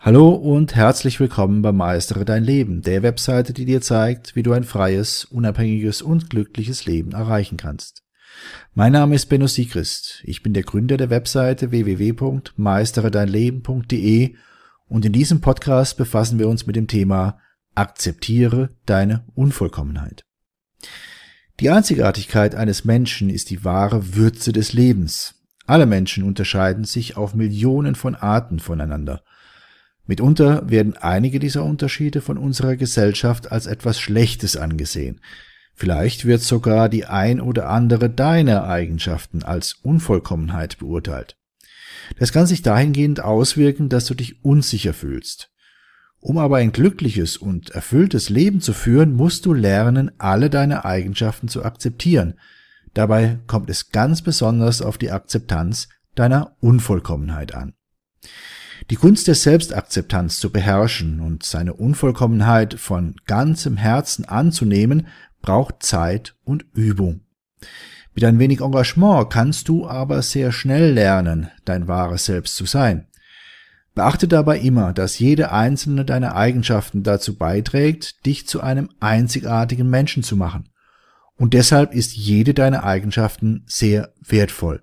Hallo und herzlich willkommen bei Meistere dein Leben, der Webseite, die dir zeigt, wie du ein freies, unabhängiges und glückliches Leben erreichen kannst. Mein Name ist Benno Siegrist. Ich bin der Gründer der Webseite www.meisteredeinleben.de und in diesem Podcast befassen wir uns mit dem Thema Akzeptiere deine Unvollkommenheit. Die Einzigartigkeit eines Menschen ist die wahre Würze des Lebens. Alle Menschen unterscheiden sich auf Millionen von Arten voneinander. Mitunter werden einige dieser Unterschiede von unserer Gesellschaft als etwas Schlechtes angesehen. Vielleicht wird sogar die ein oder andere deiner Eigenschaften als Unvollkommenheit beurteilt. Das kann sich dahingehend auswirken, dass du dich unsicher fühlst. Um aber ein glückliches und erfülltes Leben zu führen, musst du lernen, alle deine Eigenschaften zu akzeptieren. Dabei kommt es ganz besonders auf die Akzeptanz deiner Unvollkommenheit an. Die Kunst der Selbstakzeptanz zu beherrschen und seine Unvollkommenheit von ganzem Herzen anzunehmen, braucht Zeit und Übung. Mit ein wenig Engagement kannst du aber sehr schnell lernen, dein wahres Selbst zu sein. Beachte dabei immer, dass jede einzelne deiner Eigenschaften dazu beiträgt, dich zu einem einzigartigen Menschen zu machen. Und deshalb ist jede deiner Eigenschaften sehr wertvoll.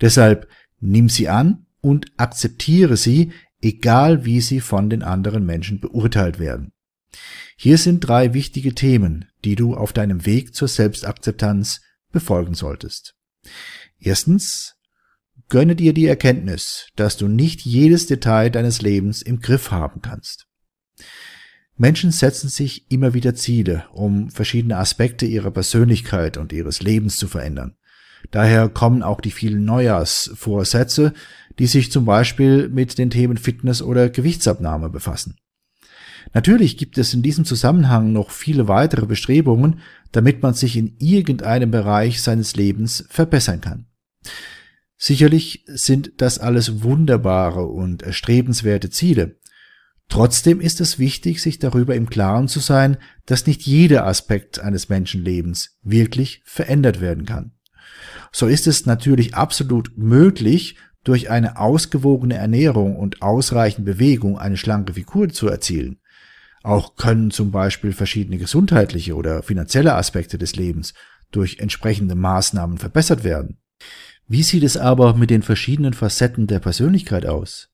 Deshalb nimm sie an und akzeptiere sie, egal wie sie von den anderen Menschen beurteilt werden. Hier sind drei wichtige Themen, die du auf deinem Weg zur Selbstakzeptanz befolgen solltest. Erstens, gönne dir die Erkenntnis, dass du nicht jedes Detail deines Lebens im Griff haben kannst. Menschen setzen sich immer wieder Ziele, um verschiedene Aspekte ihrer Persönlichkeit und ihres Lebens zu verändern. Daher kommen auch die vielen Neujahrsvorsätze, die sich zum Beispiel mit den Themen Fitness oder Gewichtsabnahme befassen. Natürlich gibt es in diesem Zusammenhang noch viele weitere Bestrebungen, damit man sich in irgendeinem Bereich seines Lebens verbessern kann. Sicherlich sind das alles wunderbare und erstrebenswerte Ziele. Trotzdem ist es wichtig, sich darüber im Klaren zu sein, dass nicht jeder Aspekt eines Menschenlebens wirklich verändert werden kann. So ist es natürlich absolut möglich, durch eine ausgewogene Ernährung und ausreichend Bewegung eine schlanke Figur zu erzielen. Auch können zum Beispiel verschiedene gesundheitliche oder finanzielle Aspekte des Lebens durch entsprechende Maßnahmen verbessert werden. Wie sieht es aber mit den verschiedenen Facetten der Persönlichkeit aus?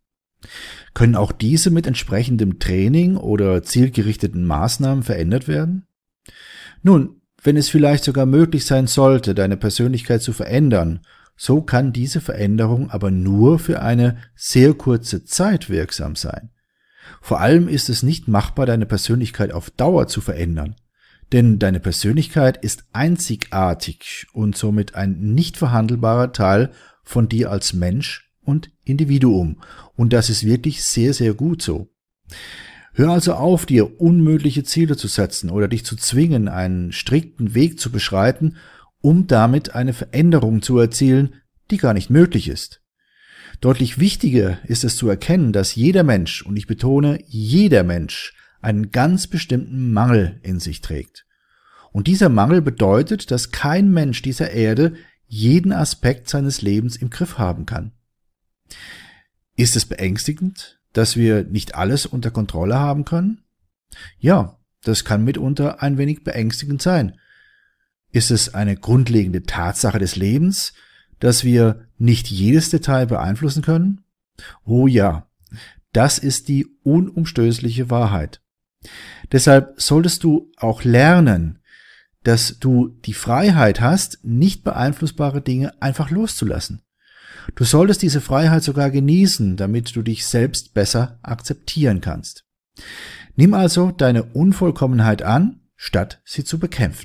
Können auch diese mit entsprechendem Training oder zielgerichteten Maßnahmen verändert werden? Nun, wenn es vielleicht sogar möglich sein sollte, deine Persönlichkeit zu verändern so kann diese Veränderung aber nur für eine sehr kurze Zeit wirksam sein. Vor allem ist es nicht machbar, deine Persönlichkeit auf Dauer zu verändern. Denn deine Persönlichkeit ist einzigartig und somit ein nicht verhandelbarer Teil von dir als Mensch und Individuum. Und das ist wirklich sehr, sehr gut so. Hör also auf, dir unmögliche Ziele zu setzen oder dich zu zwingen, einen strikten Weg zu beschreiten um damit eine Veränderung zu erzielen, die gar nicht möglich ist. Deutlich wichtiger ist es zu erkennen, dass jeder Mensch, und ich betone jeder Mensch, einen ganz bestimmten Mangel in sich trägt. Und dieser Mangel bedeutet, dass kein Mensch dieser Erde jeden Aspekt seines Lebens im Griff haben kann. Ist es beängstigend, dass wir nicht alles unter Kontrolle haben können? Ja, das kann mitunter ein wenig beängstigend sein, ist es eine grundlegende Tatsache des Lebens, dass wir nicht jedes Detail beeinflussen können? Oh ja, das ist die unumstößliche Wahrheit. Deshalb solltest du auch lernen, dass du die Freiheit hast, nicht beeinflussbare Dinge einfach loszulassen. Du solltest diese Freiheit sogar genießen, damit du dich selbst besser akzeptieren kannst. Nimm also deine Unvollkommenheit an, statt sie zu bekämpfen.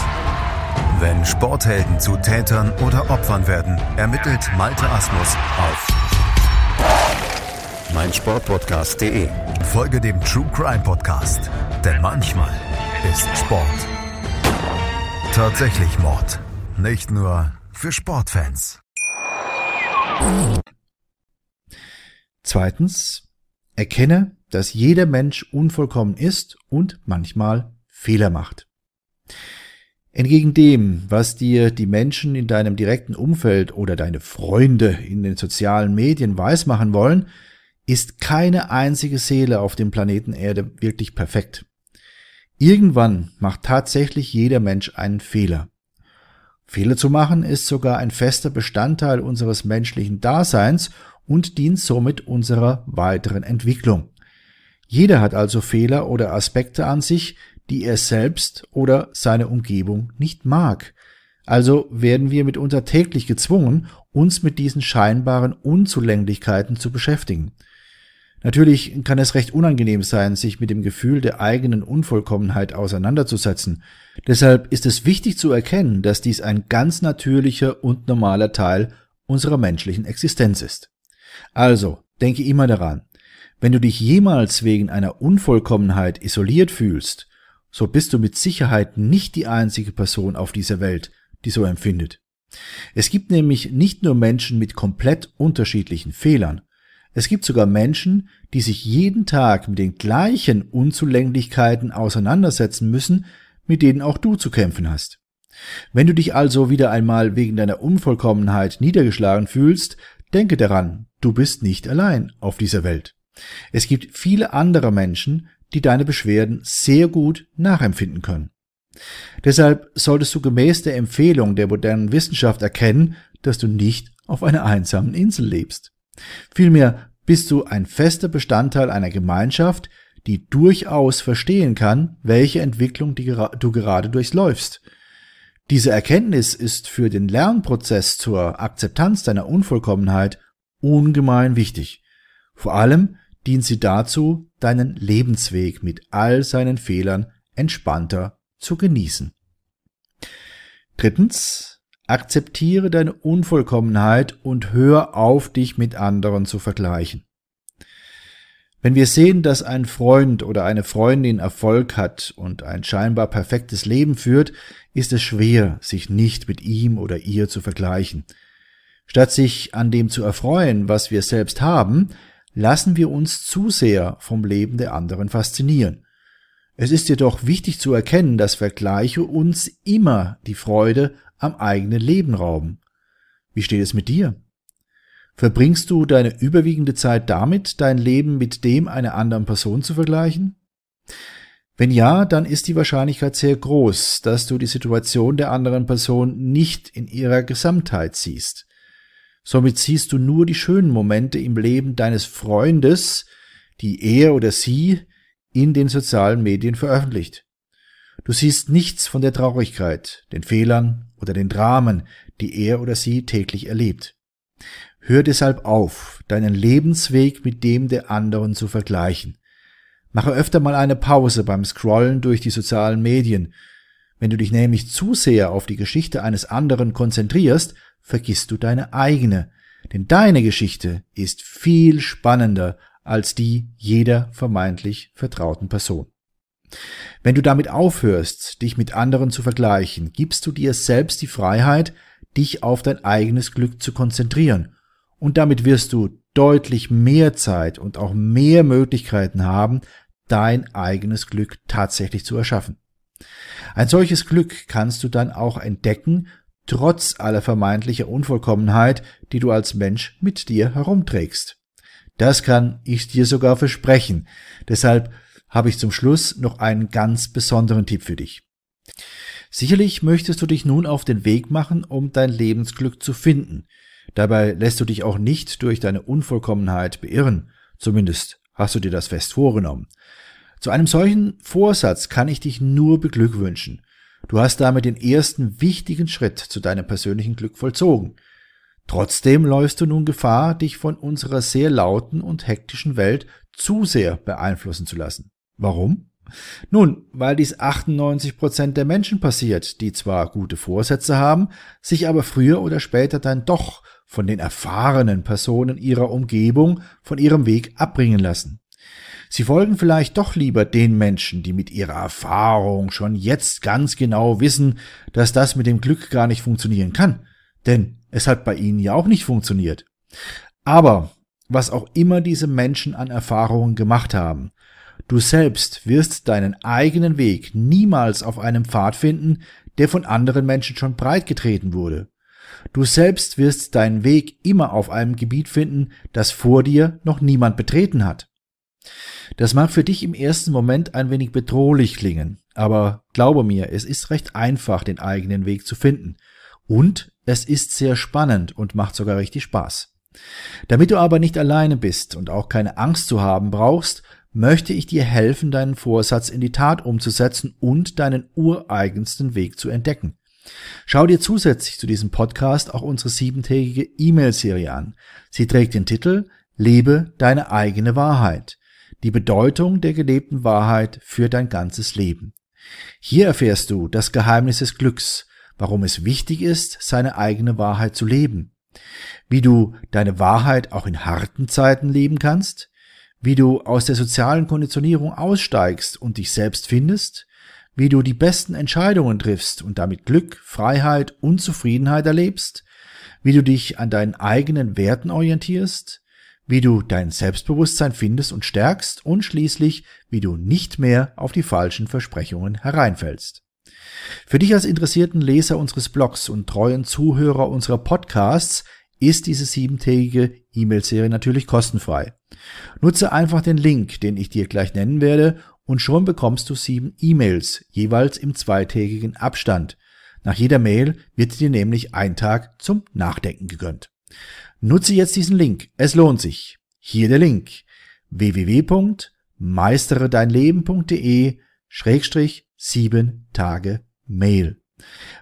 Wenn Sporthelden zu Tätern oder Opfern werden, ermittelt Malte Asmus auf meinsportpodcast.de. Folge dem True Crime Podcast, denn manchmal ist Sport. Tatsächlich Mord. Nicht nur für Sportfans. Zweitens, erkenne, dass jeder Mensch unvollkommen ist und manchmal Fehler macht. Entgegen dem, was dir die Menschen in deinem direkten Umfeld oder deine Freunde in den sozialen Medien weismachen wollen, ist keine einzige Seele auf dem Planeten Erde wirklich perfekt. Irgendwann macht tatsächlich jeder Mensch einen Fehler. Fehler zu machen ist sogar ein fester Bestandteil unseres menschlichen Daseins und dient somit unserer weiteren Entwicklung. Jeder hat also Fehler oder Aspekte an sich, die er selbst oder seine Umgebung nicht mag. Also werden wir mitunter täglich gezwungen, uns mit diesen scheinbaren Unzulänglichkeiten zu beschäftigen. Natürlich kann es recht unangenehm sein, sich mit dem Gefühl der eigenen Unvollkommenheit auseinanderzusetzen. Deshalb ist es wichtig zu erkennen, dass dies ein ganz natürlicher und normaler Teil unserer menschlichen Existenz ist. Also, denke immer daran, wenn du dich jemals wegen einer Unvollkommenheit isoliert fühlst, so bist du mit Sicherheit nicht die einzige Person auf dieser Welt, die so empfindet. Es gibt nämlich nicht nur Menschen mit komplett unterschiedlichen Fehlern, es gibt sogar Menschen, die sich jeden Tag mit den gleichen Unzulänglichkeiten auseinandersetzen müssen, mit denen auch du zu kämpfen hast. Wenn du dich also wieder einmal wegen deiner Unvollkommenheit niedergeschlagen fühlst, denke daran, du bist nicht allein auf dieser Welt. Es gibt viele andere Menschen, die deine Beschwerden sehr gut nachempfinden können. Deshalb solltest du gemäß der Empfehlung der modernen Wissenschaft erkennen, dass du nicht auf einer einsamen Insel lebst. Vielmehr bist du ein fester Bestandteil einer Gemeinschaft, die durchaus verstehen kann, welche Entwicklung du gerade durchläufst. Diese Erkenntnis ist für den Lernprozess zur Akzeptanz deiner Unvollkommenheit ungemein wichtig. Vor allem dient sie dazu, deinen Lebensweg mit all seinen Fehlern entspannter zu genießen. Drittens, akzeptiere deine Unvollkommenheit und hör auf, dich mit anderen zu vergleichen. Wenn wir sehen, dass ein Freund oder eine Freundin Erfolg hat und ein scheinbar perfektes Leben führt, ist es schwer, sich nicht mit ihm oder ihr zu vergleichen. Statt sich an dem zu erfreuen, was wir selbst haben, lassen wir uns zu sehr vom Leben der anderen faszinieren. Es ist jedoch wichtig zu erkennen, dass Vergleiche uns immer die Freude am eigenen Leben rauben. Wie steht es mit dir? Verbringst du deine überwiegende Zeit damit, dein Leben mit dem einer anderen Person zu vergleichen? Wenn ja, dann ist die Wahrscheinlichkeit sehr groß, dass du die Situation der anderen Person nicht in ihrer Gesamtheit siehst. Somit siehst du nur die schönen Momente im Leben deines Freundes, die er oder sie in den sozialen Medien veröffentlicht. Du siehst nichts von der Traurigkeit, den Fehlern oder den Dramen, die er oder sie täglich erlebt. Hör deshalb auf, deinen Lebensweg mit dem der anderen zu vergleichen. Mache öfter mal eine Pause beim Scrollen durch die sozialen Medien. Wenn du dich nämlich zu sehr auf die Geschichte eines anderen konzentrierst, vergisst du deine eigene, denn deine Geschichte ist viel spannender als die jeder vermeintlich vertrauten Person. Wenn du damit aufhörst, dich mit anderen zu vergleichen, gibst du dir selbst die Freiheit, dich auf dein eigenes Glück zu konzentrieren. Und damit wirst du deutlich mehr Zeit und auch mehr Möglichkeiten haben, dein eigenes Glück tatsächlich zu erschaffen. Ein solches Glück kannst du dann auch entdecken, trotz aller vermeintlicher Unvollkommenheit, die du als Mensch mit dir herumträgst. Das kann ich dir sogar versprechen. Deshalb habe ich zum Schluss noch einen ganz besonderen Tipp für dich. Sicherlich möchtest du dich nun auf den Weg machen, um dein Lebensglück zu finden. Dabei lässt du dich auch nicht durch deine Unvollkommenheit beirren. Zumindest hast du dir das fest vorgenommen. Zu einem solchen Vorsatz kann ich dich nur beglückwünschen. Du hast damit den ersten wichtigen Schritt zu deinem persönlichen Glück vollzogen. Trotzdem läufst du nun Gefahr, dich von unserer sehr lauten und hektischen Welt zu sehr beeinflussen zu lassen. Warum? Nun, weil dies 98 Prozent der Menschen passiert, die zwar gute Vorsätze haben, sich aber früher oder später dann doch von den erfahrenen Personen ihrer Umgebung von ihrem Weg abbringen lassen. Sie folgen vielleicht doch lieber den Menschen, die mit ihrer Erfahrung schon jetzt ganz genau wissen, dass das mit dem Glück gar nicht funktionieren kann. Denn es hat bei ihnen ja auch nicht funktioniert. Aber was auch immer diese Menschen an Erfahrungen gemacht haben, du selbst wirst deinen eigenen Weg niemals auf einem Pfad finden, der von anderen Menschen schon breitgetreten wurde. Du selbst wirst deinen Weg immer auf einem Gebiet finden, das vor dir noch niemand betreten hat. Das mag für dich im ersten Moment ein wenig bedrohlich klingen, aber glaube mir, es ist recht einfach, den eigenen Weg zu finden. Und es ist sehr spannend und macht sogar richtig Spaß. Damit du aber nicht alleine bist und auch keine Angst zu haben brauchst, möchte ich dir helfen, deinen Vorsatz in die Tat umzusetzen und deinen ureigensten Weg zu entdecken. Schau dir zusätzlich zu diesem Podcast auch unsere siebentägige E-Mail-Serie an. Sie trägt den Titel Lebe deine eigene Wahrheit. Die Bedeutung der gelebten Wahrheit für dein ganzes Leben. Hier erfährst du das Geheimnis des Glücks, warum es wichtig ist, seine eigene Wahrheit zu leben, wie du deine Wahrheit auch in harten Zeiten leben kannst, wie du aus der sozialen Konditionierung aussteigst und dich selbst findest, wie du die besten Entscheidungen triffst und damit Glück, Freiheit und Zufriedenheit erlebst, wie du dich an deinen eigenen Werten orientierst, wie du dein Selbstbewusstsein findest und stärkst und schließlich, wie du nicht mehr auf die falschen Versprechungen hereinfällst. Für dich als interessierten Leser unseres Blogs und treuen Zuhörer unserer Podcasts ist diese siebentägige E-Mail-Serie natürlich kostenfrei. Nutze einfach den Link, den ich dir gleich nennen werde, und schon bekommst du sieben E-Mails, jeweils im zweitägigen Abstand. Nach jeder Mail wird dir nämlich ein Tag zum Nachdenken gegönnt. Nutze jetzt diesen Link, es lohnt sich. Hier der Link www.meisteredeinleben.de Schrägstrich sieben Tage Mail.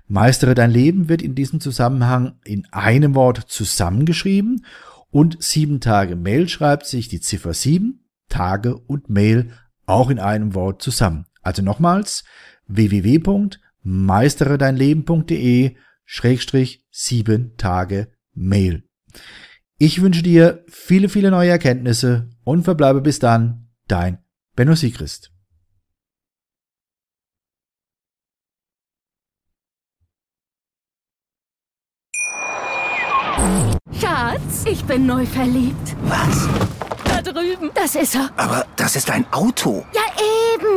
Meistere dein Leben wird in diesem Zusammenhang in einem Wort zusammengeschrieben und sieben Tage Mail schreibt sich die Ziffer sieben, Tage und Mail auch in einem Wort zusammen. Also nochmals www.meisteredeinleben.de Schrägstrich sieben Tage Mail. Ich wünsche dir viele, viele neue Erkenntnisse und verbleibe bis dann dein Benno Siegrist. Schatz, ich bin neu verliebt. Was? Da drüben. Das ist er. Aber das ist ein Auto. Ja,